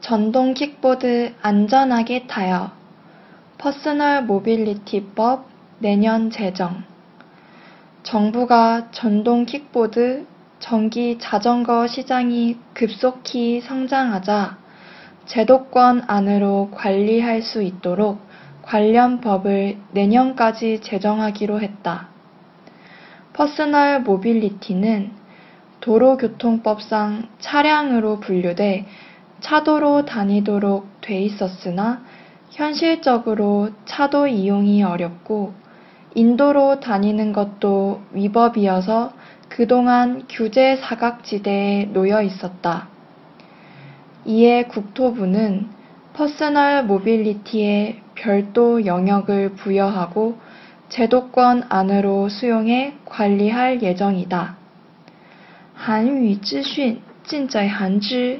전동 킥보드 안전하게 타요. personal mobility법 내년 제정. 정부가 전동 킥보드, 전기 자전거 시장이 급속히 성장하자 제도권 안으로 관리할 수 있도록 관련 법을 내년까지 제정하기로 했다. personal mobility는 도로교통법상 차량으로 분류돼 차도로 다니도록 돼 있었으나 현실적으로 차도 이용이 어렵고 인도로 다니는 것도 위법이어서 그동안 규제 사각지대에 놓여 있었다. 이에 국토부는 퍼스널 모빌리티에 별도 영역을 부여하고 제도권 안으로 수용해 관리할 예정이다. 韩语资讯尽在韩知。